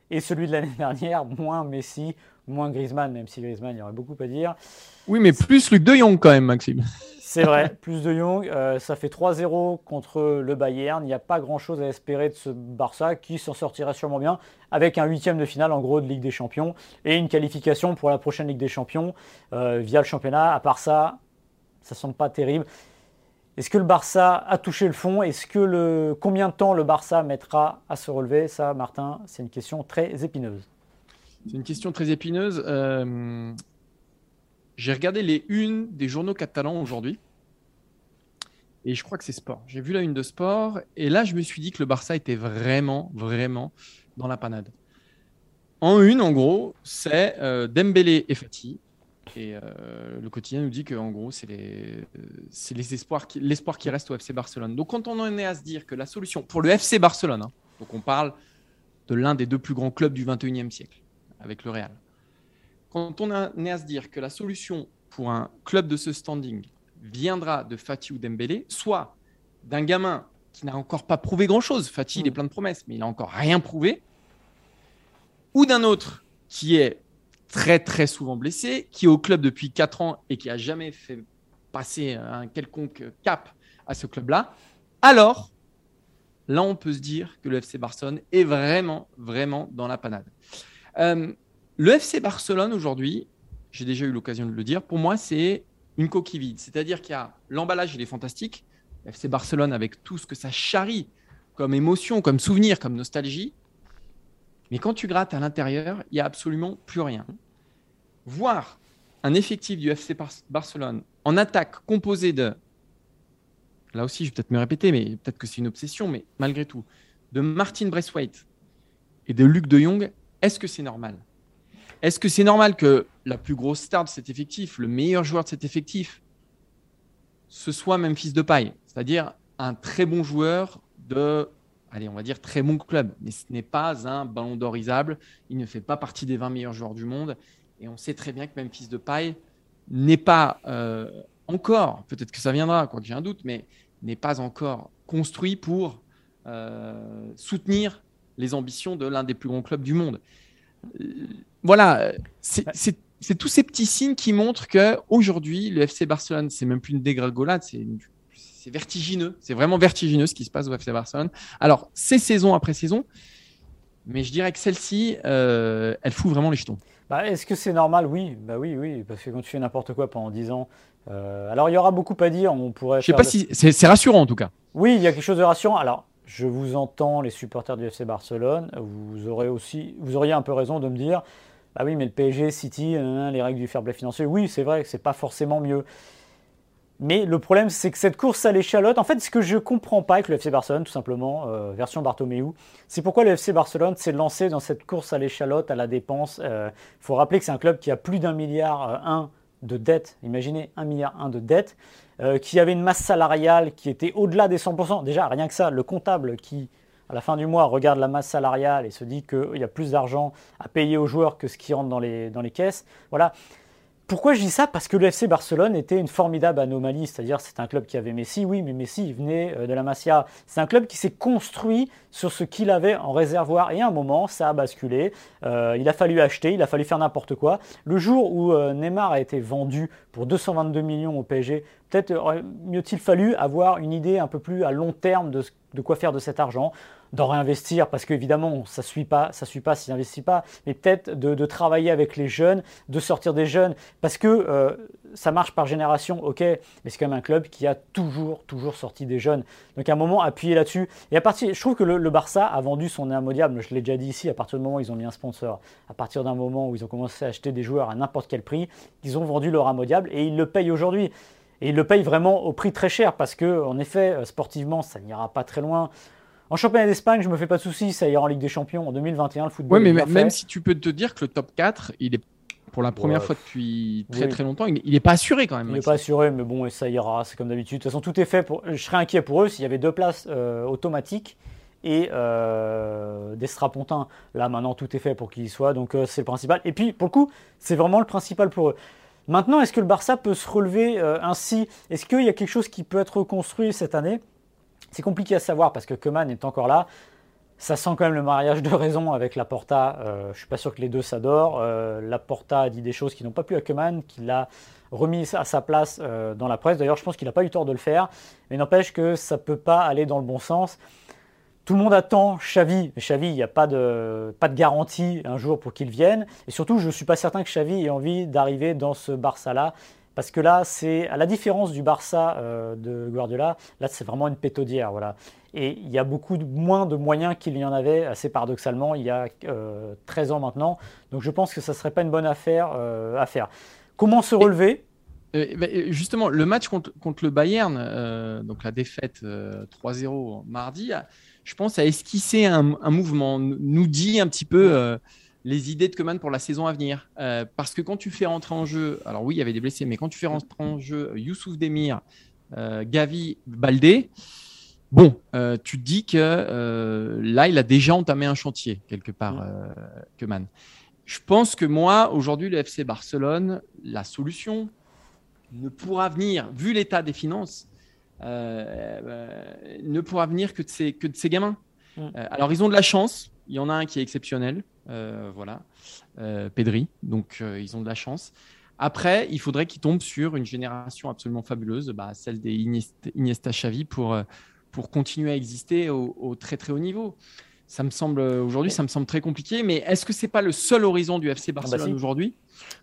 est celui de l'année dernière, moins Messi, moins Griezmann, même si Griezmann, il y aurait beaucoup à dire. Oui, mais plus Luc de Jong quand même, Maxime. C'est vrai, plus de Jong. Euh, ça fait 3-0 contre le Bayern. Il n'y a pas grand-chose à espérer de ce Barça qui s'en sortirait sûrement bien avec un huitième de finale en gros de Ligue des Champions et une qualification pour la prochaine Ligue des Champions euh, via le championnat. À part ça, ça semble pas terrible. Est-ce que le Barça a touché le fond? Est-ce que le combien de temps le Barça mettra à se relever? Ça, Martin, c'est une question très épineuse. C'est une question très épineuse. Euh, j'ai regardé les unes des journaux catalans aujourd'hui. Et je crois que c'est sport. J'ai vu la une de sport. Et là, je me suis dit que le Barça était vraiment, vraiment dans la panade. En une, en gros, c'est euh, Dembélé et Fati. Et euh, le quotidien nous dit que en gros, c'est les, les espoirs qui, l'espoir qui reste au FC Barcelone. Donc, quand on en est à se dire que la solution pour le FC Barcelone, hein, donc on parle de l'un des deux plus grands clubs du 21e siècle, avec le Real. Quand on est à se dire que la solution pour un club de ce standing viendra de Fatih ou Dembélé, soit d'un gamin qui n'a encore pas prouvé grand-chose, Fatih il est mm. plein de promesses, mais il n'a encore rien prouvé, ou d'un autre qui est très très souvent blessé, qui est au club depuis 4 ans et qui a jamais fait passer un quelconque cap à ce club-là, alors là on peut se dire que le FC Barcelone est vraiment vraiment dans la panade. Euh, le FC Barcelone aujourd'hui, j'ai déjà eu l'occasion de le dire, pour moi, c'est une coquille vide. C'est-à-dire qu'il y a l'emballage, il est fantastique. Le FC Barcelone, avec tout ce que ça charrie comme émotion, comme souvenir, comme nostalgie. Mais quand tu grattes à l'intérieur, il n'y a absolument plus rien. Voir un effectif du FC Barcelone en attaque composé de, là aussi je vais peut-être me répéter, mais peut-être que c'est une obsession, mais malgré tout, de Martin Braithwaite et de Luc de Jong, est-ce que c'est normal? Est-ce que c'est normal que la plus grosse star de cet effectif, le meilleur joueur de cet effectif, ce soit Memphis de paille C'est-à-dire un très bon joueur de, allez, on va dire très bon club, mais ce n'est pas un ballon d'orisable. Il ne fait pas partie des 20 meilleurs joueurs du monde. Et on sait très bien que Memphis de paille n'est pas euh, encore, peut-être que ça viendra, quoi que j'ai un doute, mais n'est pas encore construit pour euh, soutenir les ambitions de l'un des plus grands clubs du monde. Voilà, c'est tous ces petits signes qui montrent que aujourd'hui le FC Barcelone, c'est même plus une dégringolade, c'est vertigineux. C'est vraiment vertigineux ce qui se passe au FC Barcelone. Alors, c'est saison après saison, mais je dirais que celle-ci, euh, elle fout vraiment les jetons. Bah, Est-ce que c'est normal? Oui, bah oui, oui, parce que quand tu fais n'importe quoi pendant 10 ans, euh, alors il y aura beaucoup à dire. On pourrait. Je sais pas si c'est rassurant en tout cas. Oui, il y a quelque chose de rassurant. Alors, je vous entends, les supporters du FC Barcelone, vous, auriez un peu raison de me dire ah oui, mais le PSG, City, les règles du fair play financier, oui, c'est vrai c'est pas forcément mieux. Mais le problème, c'est que cette course à l'échalote, en fait, ce que je comprends pas avec le FC Barcelone, tout simplement, euh, version Bartomeu, c'est pourquoi le FC Barcelone s'est lancé dans cette course à l'échalote, à la dépense. Il euh, faut rappeler que c'est un club qui a plus d'un milliard euh, un de dettes. Imaginez un milliard un de dettes. Euh, qui avait une masse salariale qui était au-delà des 100%. Déjà, rien que ça, le comptable qui, à la fin du mois, regarde la masse salariale et se dit qu'il y a plus d'argent à payer aux joueurs que ce qui rentre dans les, dans les caisses. Voilà. Pourquoi je dis ça? Parce que le FC Barcelone était une formidable anomalie, c'est-à-dire c'est un club qui avait Messi, oui, mais Messi venait euh, de la Masia. C'est un club qui s'est construit sur ce qu'il avait en réservoir et à un moment ça a basculé. Euh, il a fallu acheter, il a fallu faire n'importe quoi. Le jour où euh, Neymar a été vendu pour 222 millions au PSG peut-être mieux-il fallu avoir une idée un peu plus à long terme de quoi faire de cet argent d'en réinvestir parce qu'évidemment ça suit pas ça suit pas s'il n'investit pas mais peut-être de, travailler avec les jeunes de sortir des jeunes. Parce que euh, ça marche par génération ok mais c'est quand même un club qui a toujours toujours sorti des jeunes. Donc à un moment appuyer là-dessus. Et à partir je trouve que le, Barça a vendu son imodiable je l'ai déjà dit ici à partir du moment où ils ont mis un sponsor à partir d'un moment où ils ont commencé à acheter des joueurs à n'importe quel prix ils ont vendu leur imodiable et ils le payent aujourd'hui. Et ils le payent vraiment au prix très cher parce que en effet sportivement ça n'ira pas très loin en championnat d'Espagne, je me fais pas de soucis, ça ira en Ligue des Champions en 2021, le football. Oui, mais même si tu peux te dire que le top 4, il est pour la première fois depuis très très longtemps, il n'est pas assuré quand même. Il n'est pas assuré, mais bon, ça ira, c'est comme d'habitude. De toute façon, tout est fait pour. Je serais inquiet pour eux s'il y avait deux places euh, automatiques et euh, des strapontins. Là, maintenant, tout est fait pour qu'ils y soient, donc euh, c'est le principal. Et puis, pour le coup, c'est vraiment le principal pour eux. Maintenant, est-ce que le Barça peut se relever ainsi? Est-ce qu'il y a quelque chose qui peut être reconstruit cette année? C'est compliqué à savoir parce que Keman est encore là. Ça sent quand même le mariage de raison avec Laporta. Euh, je ne suis pas sûr que les deux s'adorent. Euh, Laporta a dit des choses qui n'ont pas plu à Keman, qu'il l'a remis à sa place euh, dans la presse. D'ailleurs, je pense qu'il n'a pas eu tort de le faire. Mais n'empêche que ça ne peut pas aller dans le bon sens. Tout le monde attend Xavi. Mais Xavi, il n'y a pas de, pas de garantie un jour pour qu'il vienne. Et surtout, je ne suis pas certain que Xavi ait envie d'arriver dans ce Barça-là. Parce que là, c'est à la différence du Barça euh, de Guardiola, là c'est vraiment une pétodière. Voilà. Et il y a beaucoup moins de moyens qu'il y en avait, assez paradoxalement, il y a 13 euh, ans maintenant. Donc je pense que ça ne serait pas une bonne affaire euh, à faire. Comment se relever? Bah, Justement, le match contre, le Bayern, donc la défaite 3-0 mardi, je pense a esquissé un, un, mouvement, nous dit un petit peu les idées de Coman pour la saison à venir. Euh, parce que quand tu fais rentrer en jeu, alors oui, il y avait des blessés, mais quand tu fais rentrer en jeu Youssouf Demir, euh, Gavi, Baldé, bon, euh, tu te dis que là, il a déjà entamé un chantier quelque part, Coman. Je pense que moi, aujourd'hui, le FC Barcelone, la solution ne pourra venir, vu l'état des finances, ne pourra venir que de ces, que de ces gamins. Alors, ils ont de la chance. Il y en a un qui est exceptionnel. Euh, voilà, euh, Pedri. Donc, euh, ils ont de la chance. Après, il faudrait qu'ils tombent sur une génération absolument fabuleuse, bah, celle des Iniesta, Xavi, pour, pour continuer à exister au, très très haut niveau. Ça me semble aujourd'hui, ça me semble très compliqué. Mais est-ce que c'est pas le seul horizon du FC ah bah Barcelone aujourd'hui?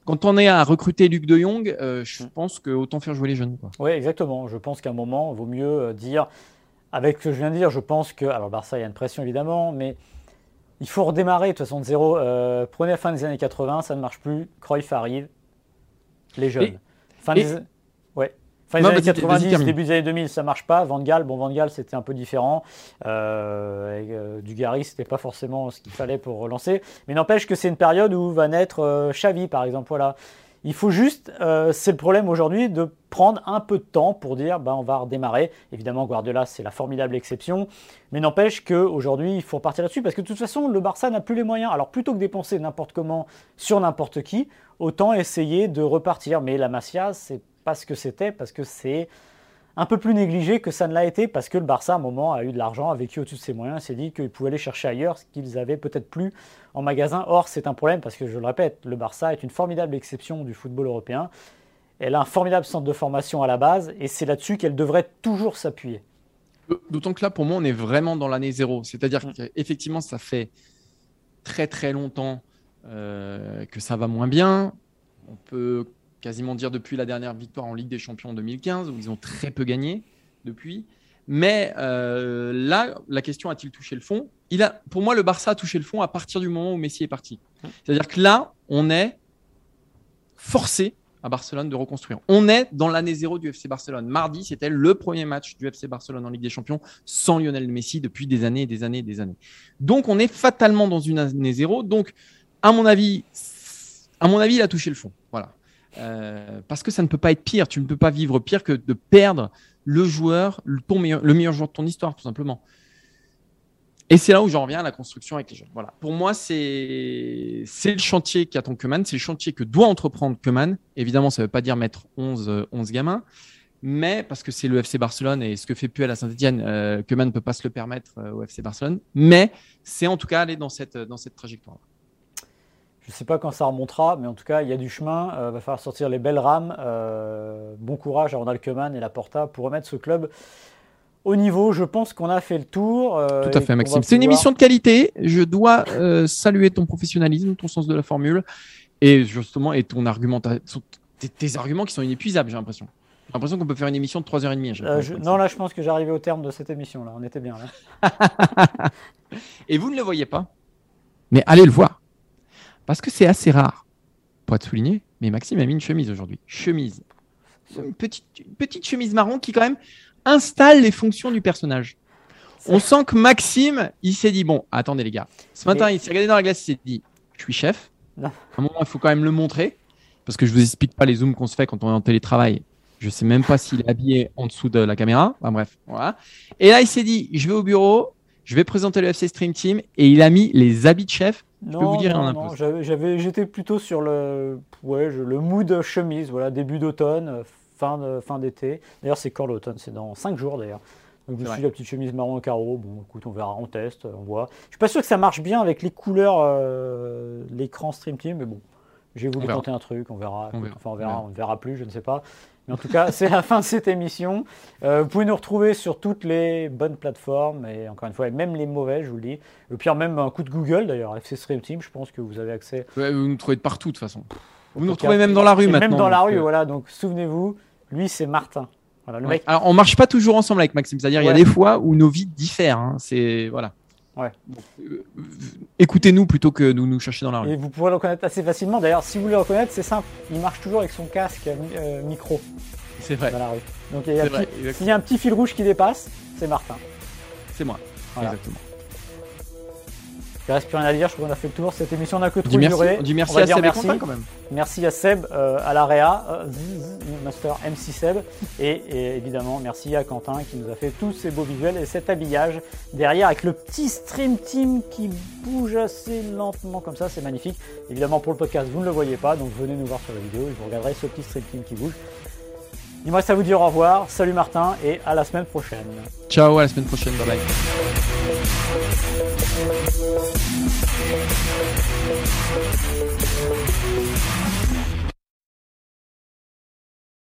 Quand on est à recruter Luc De Jong, je pense que autant faire jouer les jeunes. Oui, exactement. Je pense qu'à un moment, il vaut mieux dire, avec ce que je viens de dire, je pense que alors Barça, il y a une pression évidemment, mais il faut redémarrer de toute façon de zéro. Euh, prenez la fin des années 80, ça ne marche plus. Cruyff arrive. Les jeunes. fin, des... Ouais. fin des, années 90, début des années 2000, ça ne marche pas. Van Gaal, bon, Van Gaal, c'était un peu différent. Euh, euh, Dugarry, ce n'était pas forcément ce qu'il fallait pour relancer. Mais n'empêche que c'est une période où va naître euh, Xavi, par exemple. Voilà. Il faut juste, euh, c'est le problème aujourd'hui, de prendre un peu de temps pour dire ben, on va redémarrer. Évidemment, Guardiola, c'est la formidable exception. Mais n'empêche qu'aujourd'hui, il faut repartir là-dessus parce que de toute façon, le Barça n'a plus les moyens. Alors plutôt que dépenser n'importe comment sur n'importe qui, autant essayer de repartir. Mais la Masia, c'est pas ce que c'était parce que c'est un peu plus négligé que ça ne l'a été parce que le Barça, à un moment, a eu de l'argent, a vécu au-dessus de ses moyens, s'est dit qu'il pouvait aller chercher ailleurs ce qu'ils avaient peut-être plus en magasin. Or, c'est un problème parce que, je le répète, le Barça est une formidable exception du football européen. Elle a un formidable centre de formation à la base et c'est là-dessus qu'elle devrait toujours s'appuyer. D'autant que là, pour moi, on est vraiment dans l'année zéro. C'est-à-dire mm. qu'effectivement, ça fait très très longtemps euh, que ça va moins bien. On peut quasiment dire depuis la dernière victoire en Ligue des Champions en 2015, où ils ont très peu gagné depuis. Mais euh, là, la question a-t-il touché le fond? Il a, Pour moi, le Barça a touché le fond à partir du moment où Messi est parti. C'est-à-dire que là, on est forcé à Barcelone de reconstruire. On est dans l'année zéro du FC Barcelone. Mardi, c'était le premier match du FC Barcelone en Ligue des Champions sans Lionel Messi depuis des années et des années et des années. Donc, on est fatalement dans une année zéro. Donc, à mon avis, à mon avis, il a touché le fond. Voilà. Euh, parce que ça ne peut pas être pire. Tu ne peux pas vivre pire que de perdre le joueur, le, meilleur, le meilleur joueur de ton histoire, tout simplement. Et c'est là où j'en reviens à la construction avec les jeunes. Voilà. Pour moi, c'est le chantier qu'attend Keman, c'est le chantier que doit entreprendre Keman. Évidemment, ça ne veut pas dire mettre 11, 11 gamins, mais parce que c'est le FC Barcelone et ce que fait Puel à Saint-Etienne, euh, ne peut pas se le permettre euh, au FC Barcelone. Mais c'est en tout cas aller dans cette, dans cette trajectoire. -là. Je ne sais pas quand ça remontera, mais en tout cas, il y a du chemin. Il va falloir sortir les belles rames. bon courage à Ronald Koeman et la Porta pour remettre ce club au niveau. Je pense qu'on a fait le tour. Tout à fait, Maxime. C'est une émission de qualité. Je dois saluer ton professionnalisme, ton sens de la formule et justement et ton argumentation, tes arguments qui sont inépuisables, j'ai l'impression. J'ai l'impression qu'on peut faire une émission de 3h30. Euh, non, là, je pense que j'arrivais au terme de cette émission. Là, on était bien là. Et vous ne le voyez pas, mais allez le voir. Parce que c'est assez rare, pour être souligné, mais Maxime a mis une chemise aujourd'hui. Chemise. Une petite, petite chemise marron qui, quand même, installe les fonctions du personnage. On sent que Maxime, il s'est dit bon, attendez les gars. Ce matin, il s'est regardé dans la glace, il s'est dit je suis chef. À un moment, il faut quand même le montrer. Parce que je vous explique pas les zooms qu'on se fait quand on est en télétravail. Je sais même pas s'il est habillé en dessous de la caméra. Enfin bref, voilà. Et là, il s'est dit, je vais au bureau, je vais présenter le FC Stream Team, et il a mis les habits de chef. Je peux vous dire non, non, j'avais, j'étais plutôt sur le, ouais, le mood chemise, voilà, début d'automne, fin, de, fin d'été. D'ailleurs, c'est quand l'automne? C'est dans 5 jours d'ailleurs. Donc je suis la petite chemise marron carreau. Bon, écoute, on verra, on teste, on voit. Je suis pas sûr que ça marche bien avec les couleurs, euh, l'écran Stream Team, mais bon, j'ai voulu tenter un truc, on verra. Enfin, on verra, on ne verra plus, je ne sais pas. Mais en tout cas, c'est la fin de cette émission. Euh, vous pouvez nous retrouver sur toutes les bonnes plateformes, et encore une fois, même les mauvaises, je vous le dis. Et puis, même un coup de Google, d'ailleurs, FC Stream Team, je pense que vous avez accès. vous nous trouvez de partout, de toute façon. Vous nous retrouvez même dans la rue maintenant. Même dans la rue, euh, voilà. Donc, souvenez-vous, lui, c'est Martin. Voilà, le mec... Alors, on marche pas toujours ensemble avec Maxime, c'est-à-dire il y a des fois où nos vies diffèrent. Hein. C'est voilà. Ouais. Euh, écoutez-nous plutôt que nous nous chercher dans la rue. Et vous pourrez le reconnaître assez facilement. D'ailleurs, si vous voulez le reconnaître, c'est simple. Il marche toujours avec son casque euh, micro. C'est vrai. Dans la rue. Donc il y, a, y a un petit fil rouge qui dépasse, c'est Martin. C'est moi. Exactement. Il reste plus rien à dire, je crois qu'on a fait le tour. Cette émission n'a que trop duré. On dit merci à Seb merci. quand même. Merci à Seb, euh, à l'AREA, euh, Master MC Seb. Et, évidemment, merci à Quentin qui nous a fait tous ces beaux visuels et cet habillage derrière avec le petit stream team qui bouge assez lentement comme ça, c'est magnifique. Évidemment, pour le podcast, vous ne le voyez pas, donc venez nous voir sur la vidéo et vous regarderez ce petit stream team qui bouge. Il me reste à vous dire au revoir. Salut Martin et à la semaine prochaine. Ciao, à la semaine prochaine. Bye bye.